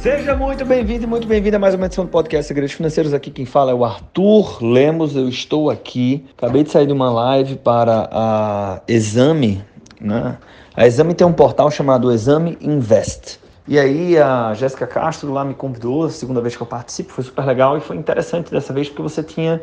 Seja muito bem-vindo e muito bem-vinda a mais uma edição do podcast Segredos Financeiros. Aqui quem fala é o Arthur Lemos. Eu estou aqui. Acabei de sair de uma live para a Exame. Né? A Exame tem um portal chamado Exame Invest. E aí a Jéssica Castro lá me convidou, a segunda vez que eu participo, foi super legal e foi interessante dessa vez porque você tinha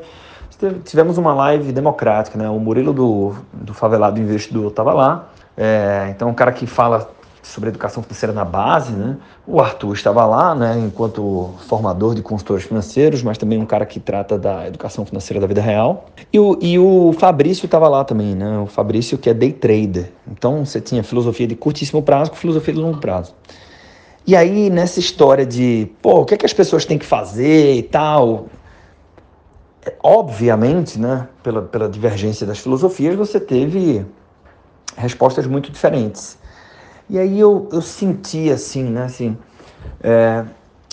tivemos uma live democrática, né? O Murilo do, do Favelado Investidor estava lá. É, então, um cara que fala sobre educação financeira na base, né? O Arthur estava lá, né, enquanto formador de consultores financeiros, mas também um cara que trata da educação financeira da vida real. E o, e o Fabrício estava lá também, né? O Fabrício que é day trader. Então você tinha filosofia de curtíssimo prazo com filosofia de longo prazo. E aí nessa história de, pô, o que é que as pessoas têm que fazer e tal, obviamente, né, pela, pela divergência das filosofias, você teve respostas muito diferentes. E aí eu, eu senti assim, né? Assim, é,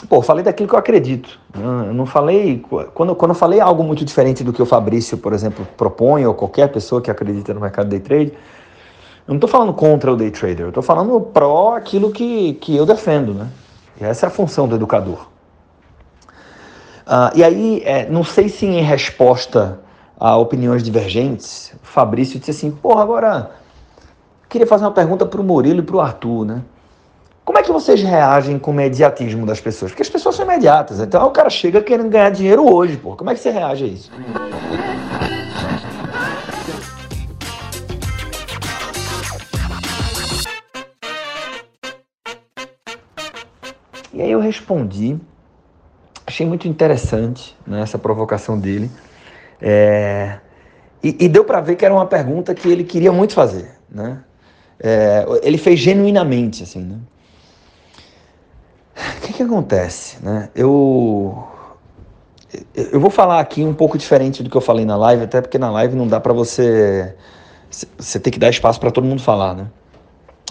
pô, falei daquilo que eu acredito. Né? Eu não falei. Quando, quando eu falei algo muito diferente do que o Fabrício, por exemplo, propõe, ou qualquer pessoa que acredita no mercado day trade, eu não estou falando contra o day trader, eu estou falando pró aquilo que, que eu defendo, né? E essa é a função do educador. Uh, e aí, é, não sei se em resposta a opiniões divergentes, Fabrício disse assim: porra, agora Queria fazer uma pergunta para o Murilo e para o Arthur, né? Como é que vocês reagem com o imediatismo das pessoas? Porque as pessoas são imediatas. Então o cara chega querendo ganhar dinheiro hoje, pô. Como é que você reage a isso? E aí eu respondi, achei muito interessante né, essa provocação dele. É, e, e deu para ver que era uma pergunta que ele queria muito fazer, né? É, ele fez genuinamente, assim, né? O que, que acontece, né? Eu eu vou falar aqui um pouco diferente do que eu falei na live, até porque na live não dá para você você tem que dar espaço para todo mundo falar, né?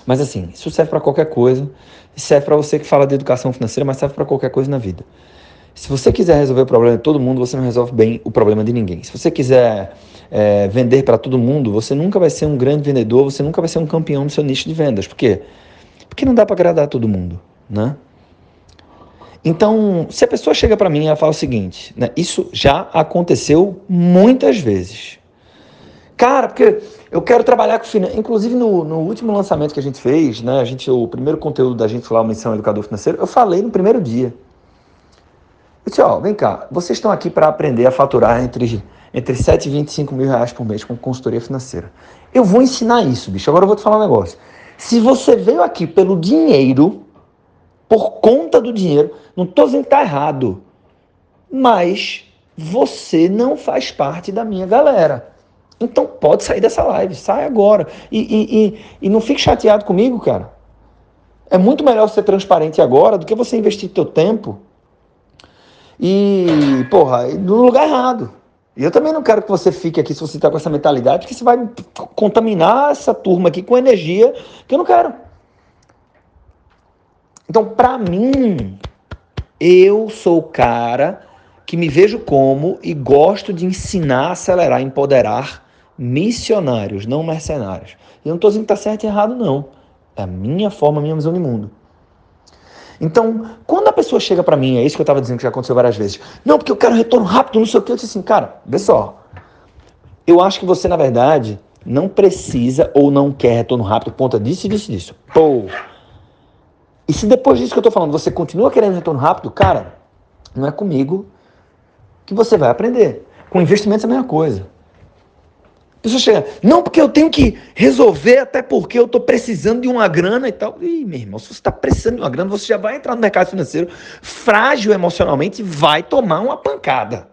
Mas assim, isso serve para qualquer coisa, serve para você que fala de educação financeira, mas serve para qualquer coisa na vida. Se você quiser resolver o problema de todo mundo, você não resolve bem o problema de ninguém. Se você quiser é, vender para todo mundo, você nunca vai ser um grande vendedor, você nunca vai ser um campeão no seu nicho de vendas. Por quê? Porque não dá para agradar todo mundo, né? Então, se a pessoa chega para mim e ela fala o seguinte, né, isso já aconteceu muitas vezes. Cara, porque eu quero trabalhar com finanças. Inclusive, no, no, último lançamento que a gente fez, né, a gente, o primeiro conteúdo da gente lá, uma missão educador financeiro, eu falei no primeiro dia. Eu disse, ó, vem cá, vocês estão aqui para aprender a faturar entre, entre 7 e 25 mil reais por mês com consultoria financeira. Eu vou ensinar isso, bicho. Agora eu vou te falar um negócio. Se você veio aqui pelo dinheiro, por conta do dinheiro, não estou dizendo que está errado, mas você não faz parte da minha galera. Então pode sair dessa live, sai agora. E, e, e, e não fique chateado comigo, cara. É muito melhor ser transparente agora do que você investir teu tempo e, porra, no lugar errado. E eu também não quero que você fique aqui se você está com essa mentalidade, porque você vai contaminar essa turma aqui com energia que eu não quero. Então, para mim, eu sou o cara que me vejo como e gosto de ensinar, acelerar, empoderar missionários, não mercenários. E eu não estou dizendo que está certo e errado, não. É a minha forma, a minha visão de mundo. Então, quando a pessoa chega para mim, é isso que eu estava dizendo que já aconteceu várias vezes. Não, porque eu quero retorno rápido, não sei o que. Eu disse assim, cara, vê só. Eu acho que você, na verdade, não precisa ou não quer retorno rápido por conta disso e disso e disso. Pô. E se depois disso que eu estou falando, você continua querendo retorno rápido, cara, não é comigo que você vai aprender. Com investimentos é a mesma coisa pessoa chega, não, porque eu tenho que resolver, até porque eu estou precisando de uma grana e tal. Ih, meu irmão, se você está precisando de uma grana, você já vai entrar no mercado financeiro frágil emocionalmente e vai tomar uma pancada.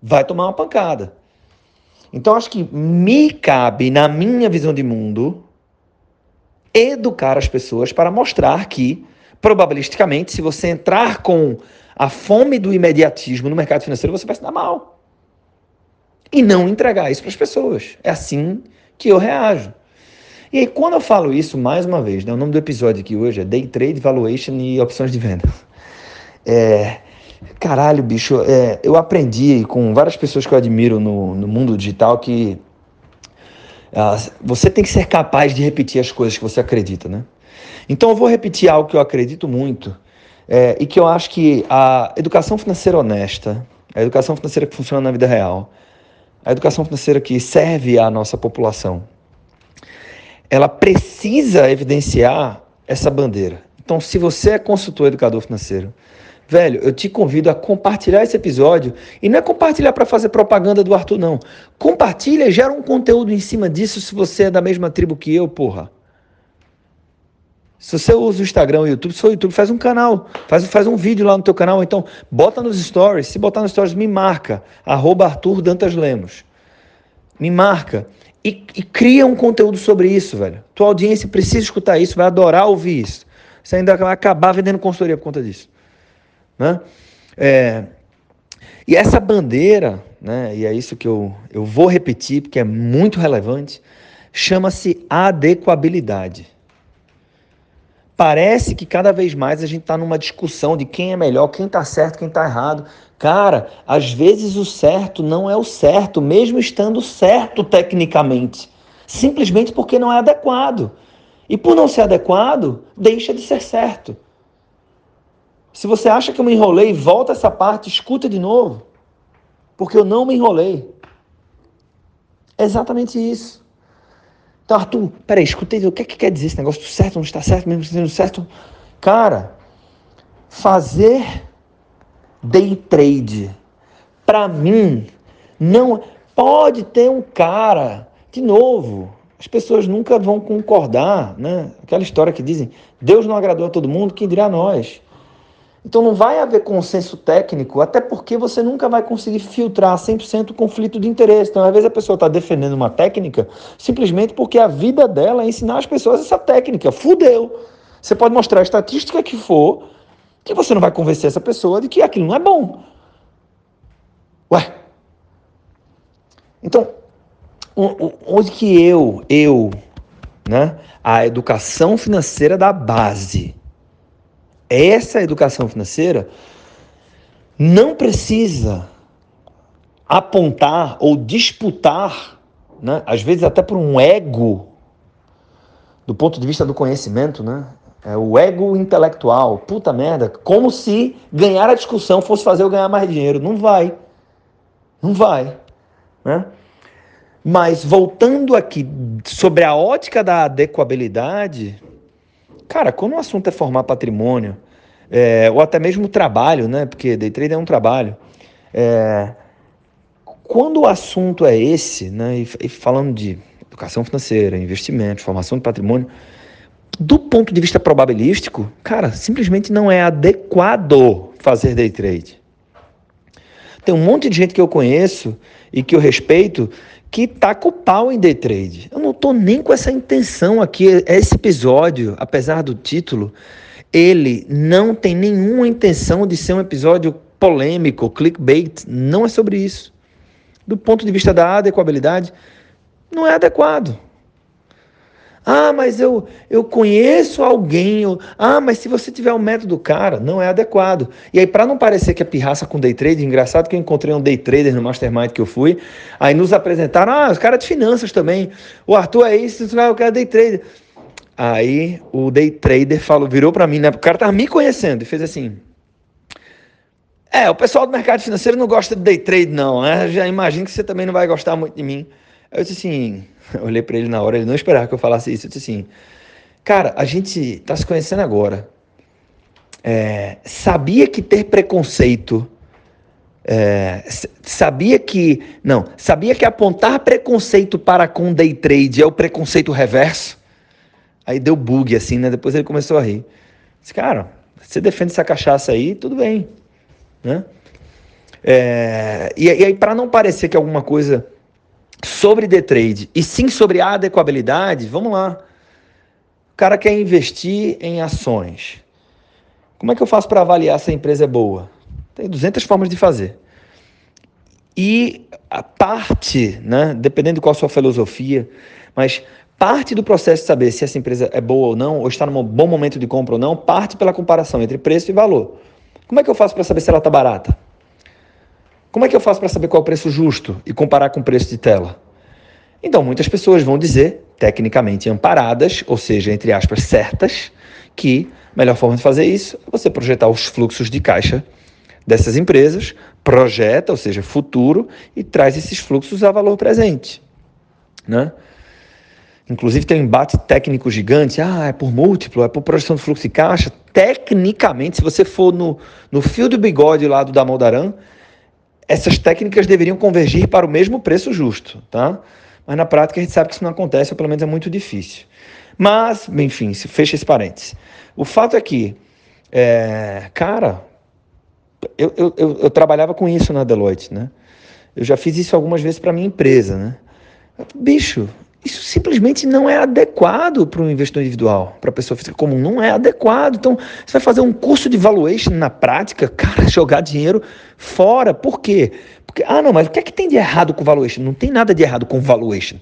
Vai tomar uma pancada. Então, acho que me cabe, na minha visão de mundo, educar as pessoas para mostrar que, probabilisticamente, se você entrar com a fome do imediatismo no mercado financeiro, você vai se dar mal e não entregar isso para as pessoas. É assim que eu reajo. E aí, quando eu falo isso, mais uma vez, né, o nome do episódio aqui hoje é Day Trade, Valuation e Opções de Venda. É, caralho, bicho, é, eu aprendi com várias pessoas que eu admiro no, no mundo digital que uh, você tem que ser capaz de repetir as coisas que você acredita, né? Então eu vou repetir algo que eu acredito muito é, e que eu acho que a educação financeira honesta, a educação financeira que funciona na vida real, a educação financeira que serve à nossa população, ela precisa evidenciar essa bandeira. Então, se você é consultor educador financeiro, velho, eu te convido a compartilhar esse episódio e não é compartilhar para fazer propaganda do Arthur, não. Compartilha e gera um conteúdo em cima disso se você é da mesma tribo que eu, porra. Se você usa o Instagram, o YouTube, seu YouTube faz um canal, faz, faz um vídeo lá no teu canal, então bota nos stories, se botar nos stories, me marca, arroba Arthur Dantas Lemos. Me marca e, e, cria um conteúdo sobre isso, velho. Tua audiência precisa escutar isso, vai adorar ouvir isso. Você ainda vai acabar vendendo consultoria por conta disso. Né? É, e essa bandeira, né, e é isso que eu, eu vou repetir, porque é muito relevante, chama-se adequabilidade. Parece que cada vez mais a gente está numa discussão de quem é melhor, quem está certo, quem está errado. Cara, às vezes o certo não é o certo, mesmo estando certo tecnicamente. Simplesmente porque não é adequado. E por não ser adequado, deixa de ser certo. Se você acha que eu me enrolei, volta essa parte, escuta de novo. Porque eu não me enrolei. É exatamente isso. Então, Arthur, peraí, escutei, o que, é que quer dizer esse negócio? Certo, não está certo, mesmo sendo certo? Cara, fazer day trade, para mim, não. Pode ter um cara, de novo, as pessoas nunca vão concordar, né? Aquela história que dizem, Deus não agradou a todo mundo, quem dirá a nós? Então não vai haver consenso técnico, até porque você nunca vai conseguir filtrar 100% o conflito de interesse. Então, às vezes a pessoa está defendendo uma técnica simplesmente porque a vida dela é ensinar as pessoas essa técnica. Fudeu! Você pode mostrar a estatística que for, que você não vai convencer essa pessoa de que aquilo não é bom. Ué? Então, onde que eu, eu, né, a educação financeira da base, essa educação financeira não precisa apontar ou disputar, né, às vezes até por um ego, do ponto de vista do conhecimento, né? É o ego intelectual. Puta merda, como se ganhar a discussão fosse fazer eu ganhar mais dinheiro. Não vai. Não vai. Né? Mas voltando aqui sobre a ótica da adequabilidade, Cara, quando o assunto é formar patrimônio, é, ou até mesmo trabalho, né? Porque day trade é um trabalho. É, quando o assunto é esse, né? E, e falando de educação financeira, investimento, formação de patrimônio, do ponto de vista probabilístico, cara, simplesmente não é adequado fazer day trade. Tem um monte de gente que eu conheço e que eu respeito que tá com o pau em day trade. Eu não tô nem com essa intenção aqui. Esse episódio, apesar do título, ele não tem nenhuma intenção de ser um episódio polêmico, clickbait. Não é sobre isso. Do ponto de vista da adequabilidade, não é adequado. Ah, mas eu, eu conheço alguém. Eu, ah, mas se você tiver o um método, cara, não é adequado. E aí, para não parecer que é pirraça com day trade, engraçado que eu encontrei um day trader no mastermind que eu fui. Aí nos apresentaram, ah, os caras de finanças também. O Arthur é isso, o cara é day trader. Aí o day trader falou, virou para mim, né? O cara tava me conhecendo e fez assim. É, o pessoal do mercado financeiro não gosta de day trade, não. Né? Já imagino que você também não vai gostar muito de mim. Eu disse assim, eu olhei para ele na hora, ele não esperava que eu falasse isso. Eu disse assim, cara, a gente está se conhecendo agora. É, sabia que ter preconceito, é, sabia que, não, sabia que apontar preconceito para com day trade é o preconceito reverso? Aí deu bug assim, né? Depois ele começou a rir. Disse, cara, você defende essa cachaça aí, tudo bem, né? É, e, e aí, para não parecer que alguma coisa sobre day trade e sim sobre adequabilidade, vamos lá. O cara quer investir em ações. Como é que eu faço para avaliar se a empresa é boa? Tem 200 formas de fazer. E a parte, né, dependendo de qual a sua filosofia, mas parte do processo de saber se essa empresa é boa ou não, ou está num bom momento de compra ou não, parte pela comparação entre preço e valor. Como é que eu faço para saber se ela está barata? Como é que eu faço para saber qual é o preço justo e comparar com o preço de tela? Então, muitas pessoas vão dizer, tecnicamente amparadas, ou seja, entre aspas, certas, que a melhor forma de fazer isso é você projetar os fluxos de caixa dessas empresas, projeta, ou seja, futuro, e traz esses fluxos a valor presente. Né? Inclusive tem um embate técnico gigante, ah, é por múltiplo, é por projeção de fluxo de caixa. Tecnicamente, se você for no, no fio do bigode lá do Damodaran, essas técnicas deveriam convergir para o mesmo preço justo, tá? Mas na prática a gente sabe que isso não acontece, ou pelo menos é muito difícil. Mas, enfim, fecha esse parênteses. O fato é que, é, cara, eu, eu, eu, eu, trabalhava com isso na Deloitte, né? Eu já fiz isso algumas vezes para minha empresa, né? Bicho, isso simplesmente não é adequado para um investidor individual, para a pessoa física comum, não é adequado. Então, você vai fazer um curso de valuation na prática, cara, jogar dinheiro fora. Por quê? Porque, ah, não, mas o que é que tem de errado com valuation? Não tem nada de errado com valuation.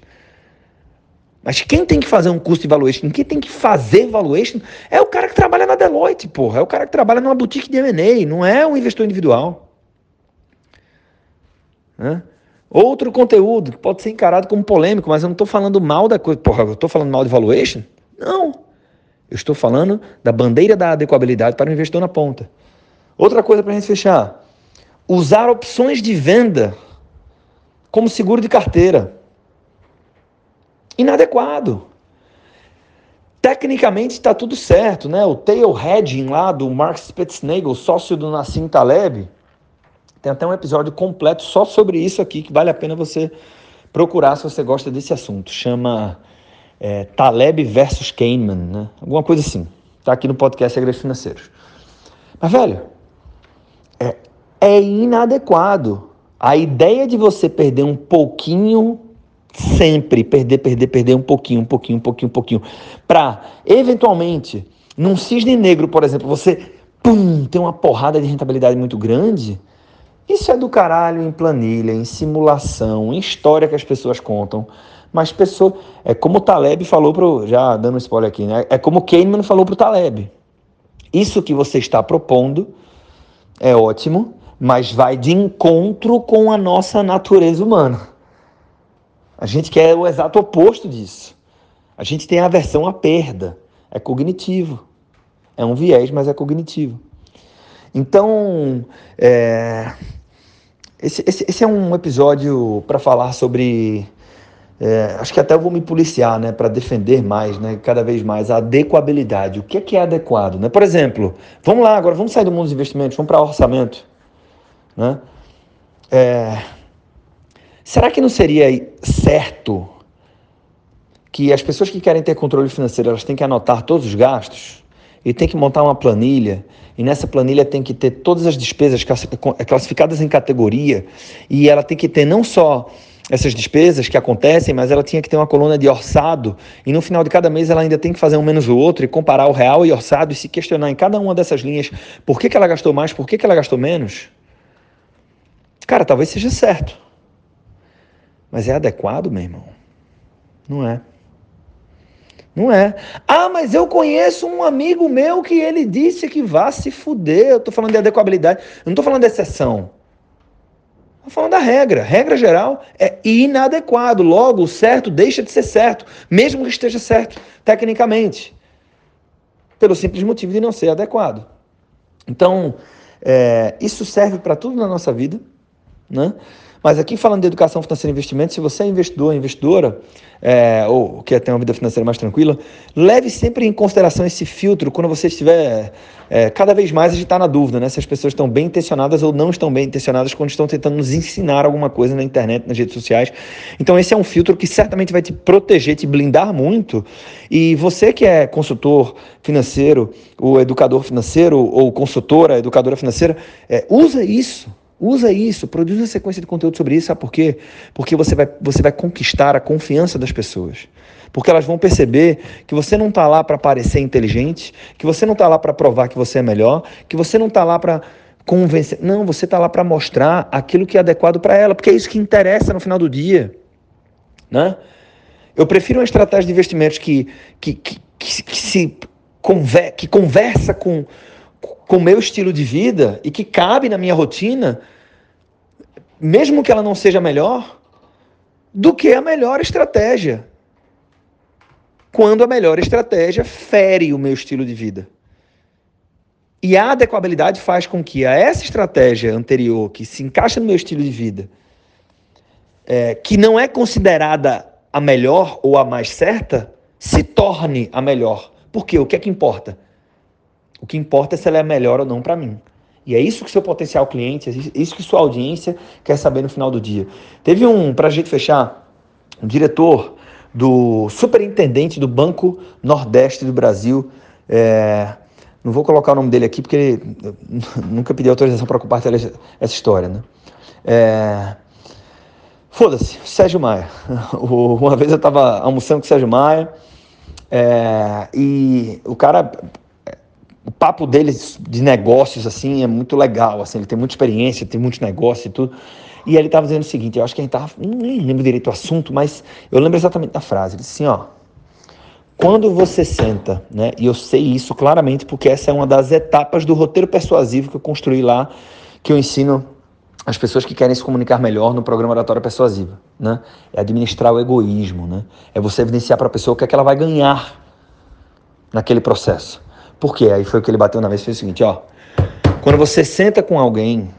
Mas quem tem que fazer um curso de valuation, quem tem que fazer valuation, é o cara que trabalha na Deloitte, porra. É o cara que trabalha numa boutique de M&A, não é um investidor individual. Né? Outro conteúdo que pode ser encarado como polêmico, mas eu não estou falando mal da coisa. Porra, eu estou falando mal de valuation? Não. Eu estou falando da bandeira da adequabilidade para o investidor na ponta. Outra coisa para a gente fechar: usar opções de venda como seguro de carteira. Inadequado. Tecnicamente está tudo certo, né? O tail hedging lá do Mark Spitznagel, sócio do Nassim Taleb, tem até um episódio completo só sobre isso aqui, que vale a pena você procurar se você gosta desse assunto. Chama é, Taleb versus Kahneman, né? Alguma coisa assim. Tá aqui no podcast Segredos Financeiros. Mas, velho, é, é inadequado. A ideia de você perder um pouquinho sempre, perder, perder, perder um pouquinho, um pouquinho, um pouquinho, um pouquinho, para eventualmente, num cisne negro, por exemplo, você pum, ter uma porrada de rentabilidade muito grande, isso é do caralho em planilha, em simulação, em história que as pessoas contam. Mas pessoa, é como o Taleb falou pro, já dando spoiler aqui, né? É como o Kahneman falou pro Taleb. Isso que você está propondo é ótimo, mas vai de encontro com a nossa natureza humana. A gente quer o exato oposto disso. A gente tem aversão à perda. É cognitivo. É um viés, mas é cognitivo. Então, é, esse, esse, esse, é um episódio para falar sobre. É, acho que até eu vou me policiar, né, para defender mais, né, cada vez mais a adequabilidade. O que é que é adequado, né? Por exemplo, vamos lá agora, vamos sair do mundo dos investimentos, vamos para orçamento, né? É, será que não seria certo que as pessoas que querem ter controle financeiro elas têm que anotar todos os gastos e tem que montar uma planilha e nessa planilha tem que ter todas as despesas classificadas em categoria e ela tem que ter não só essas despesas que acontecem, mas ela tinha que ter uma coluna de orçado e no final de cada mês ela ainda tem que fazer um menos o outro e comparar o real e orçado e se questionar em cada uma dessas linhas por que, que ela gastou mais, por que, que ela gastou menos. Cara, talvez seja certo. Mas é adequado, meu irmão? Não é. Não é. Ah, mas eu conheço um amigo meu que ele disse que vá se fuder. Eu estou falando de adequabilidade. Eu não estou falando de exceção. Estou falando da regra. Regra geral é inadequado. Logo, o certo deixa de ser certo, mesmo que esteja certo tecnicamente, pelo simples motivo de não ser adequado. Então, é, isso serve para tudo na nossa vida, né? Mas aqui falando de educação financeira e investimento, se você é investidor, investidora, é, ou quer ter uma vida financeira mais tranquila, leve sempre em consideração esse filtro quando você estiver é, cada vez mais a gente está na dúvida, né? Se as pessoas estão bem intencionadas ou não estão bem intencionadas quando estão tentando nos ensinar alguma coisa na internet, nas redes sociais. Então esse é um filtro que certamente vai te proteger, te blindar muito. E você que é consultor financeiro, ou educador financeiro, ou consultora, educadora financeira, é, usa isso Usa isso, produz uma sequência de conteúdo sobre isso, sabe por quê? Porque você vai, você vai conquistar a confiança das pessoas. Porque elas vão perceber que você não está lá para parecer inteligente, que você não está lá para provar que você é melhor, que você não está lá para convencer. Não, você está lá para mostrar aquilo que é adequado para ela, porque é isso que interessa no final do dia. Né? Eu prefiro uma estratégia de investimentos que, que, que, que, que se conver, que conversa com com o meu estilo de vida e que cabe na minha rotina, mesmo que ela não seja melhor, do que a melhor estratégia. Quando a melhor estratégia fere o meu estilo de vida. E a adequabilidade faz com que a essa estratégia anterior, que se encaixa no meu estilo de vida, é, que não é considerada a melhor ou a mais certa, se torne a melhor. Por quê? O que é que importa? O que importa é se ela é melhor ou não para mim. E é isso que seu potencial cliente, é isso que sua audiência quer saber no final do dia. Teve um, para a gente fechar, um diretor do superintendente do Banco Nordeste do Brasil, é, não vou colocar o nome dele aqui porque ele nunca pedi autorização para compartilhar essa história, né? É, Foda-se, Sérgio Maia. Uma vez eu estava almoçando com o Sérgio Maia é, e o cara o papo dele de negócios assim é muito legal, assim, ele tem muita experiência, tem muitos negócios e tudo. E ele estava dizendo o seguinte, eu acho que a gente tava, nem lembro direito o assunto, mas eu lembro exatamente da frase. Ele disse assim, ó, quando você senta, né, e eu sei isso claramente porque essa é uma das etapas do roteiro persuasivo que eu construí lá, que eu ensino as pessoas que querem se comunicar melhor no programa Oratória Persuasiva, né? É administrar o egoísmo, né? É você evidenciar para a pessoa o que é que ela vai ganhar naquele processo. Por quê? Aí foi o que ele bateu na mesa fez o seguinte, ó. Quando você senta com alguém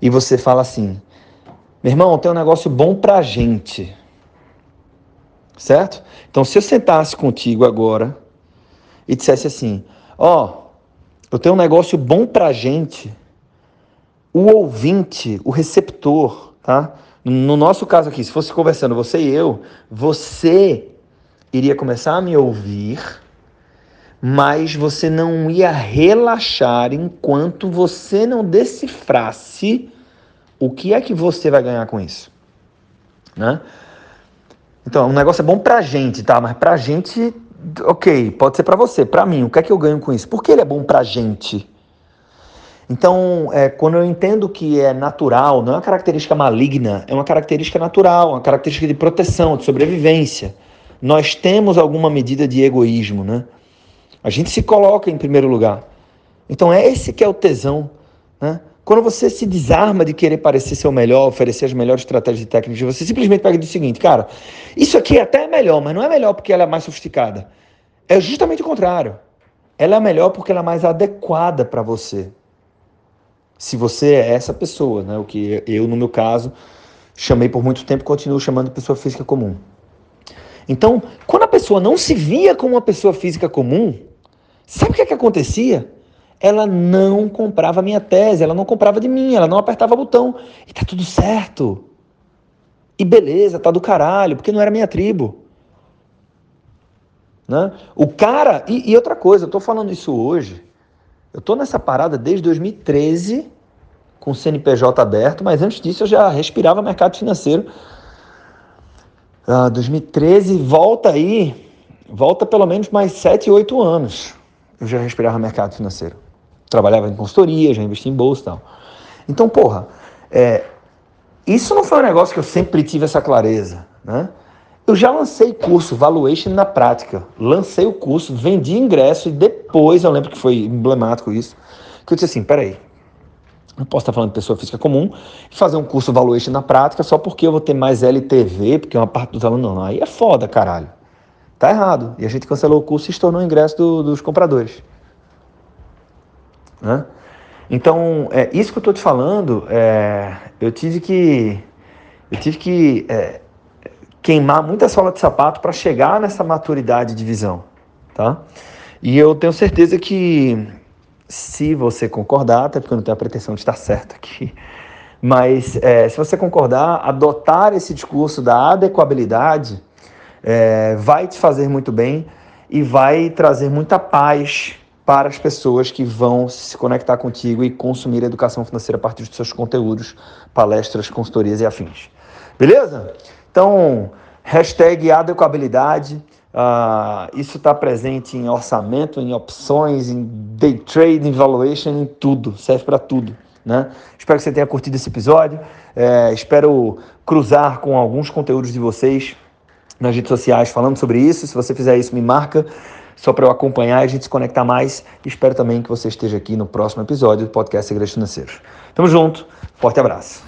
e você fala assim, meu irmão, tem um negócio bom pra gente. Certo? Então, se eu sentasse contigo agora e dissesse assim, ó, eu tenho um negócio bom pra gente, o ouvinte, o receptor, tá? No nosso caso aqui, se fosse conversando você e eu, você iria começar a me ouvir mas você não ia relaxar enquanto você não decifrasse o que é que você vai ganhar com isso, né? Então, o negócio é bom pra gente, tá? Mas pra gente, ok, pode ser pra você. Pra mim, o que é que eu ganho com isso? Por que ele é bom pra gente? Então, é, quando eu entendo que é natural, não é uma característica maligna, é uma característica natural, uma característica de proteção, de sobrevivência. Nós temos alguma medida de egoísmo, né? A gente se coloca em primeiro lugar. Então é esse que é o tesão, né? Quando você se desarma de querer parecer ser o melhor, oferecer as melhores estratégias e técnicas, você simplesmente pega diz o seguinte, cara, isso aqui até é melhor, mas não é melhor porque ela é mais sofisticada. É justamente o contrário. Ela é melhor porque ela é mais adequada para você. Se você é essa pessoa, né? O que eu, no meu caso, chamei por muito tempo continuo chamando de pessoa física comum. Então, quando a pessoa não se via como uma pessoa física comum, Sabe o que, é que acontecia? Ela não comprava a minha tese, ela não comprava de mim, ela não apertava botão. E tá tudo certo. E beleza, tá do caralho, porque não era minha tribo. Né? O cara. E, e outra coisa, eu tô falando isso hoje. Eu tô nessa parada desde 2013, com o CNPJ aberto, mas antes disso eu já respirava mercado financeiro. Ah, 2013, volta aí, volta pelo menos mais 7, 8 anos eu já respirava mercado financeiro. Trabalhava em consultoria, já investi em bolsa e tal. Então, porra, é, isso não foi um negócio que eu sempre tive essa clareza, né? Eu já lancei curso Valuation na prática. Lancei o curso, vendi ingresso e depois, eu lembro que foi emblemático isso, que eu disse assim, peraí, não posso estar falando de pessoa física comum e fazer um curso Valuation na prática só porque eu vou ter mais LTV, porque uma parte dos alunos não. Aí é foda, caralho. Tá errado. E a gente cancelou o curso e se tornou o ingresso do, dos compradores. Né? Então, é, isso que eu estou te falando, é, eu tive que, eu tive que é, queimar muita sola de sapato para chegar nessa maturidade de visão. Tá? E eu tenho certeza que, se você concordar, até porque eu não tenho a pretensão de estar certo aqui, mas é, se você concordar, adotar esse discurso da adequabilidade é, vai te fazer muito bem e vai trazer muita paz para as pessoas que vão se conectar contigo e consumir educação financeira a partir dos seus conteúdos, palestras, consultorias e afins. Beleza? Então, hashtag adequabilidade. Uh, isso está presente em orçamento, em opções, em day trade, em valuation, em tudo. Serve para tudo. Né? Espero que você tenha curtido esse episódio. É, espero cruzar com alguns conteúdos de vocês nas redes sociais falando sobre isso. Se você fizer isso, me marca só para eu acompanhar e a gente se conectar mais. Espero também que você esteja aqui no próximo episódio do podcast Segredos Financeiros. Tamo junto, forte abraço.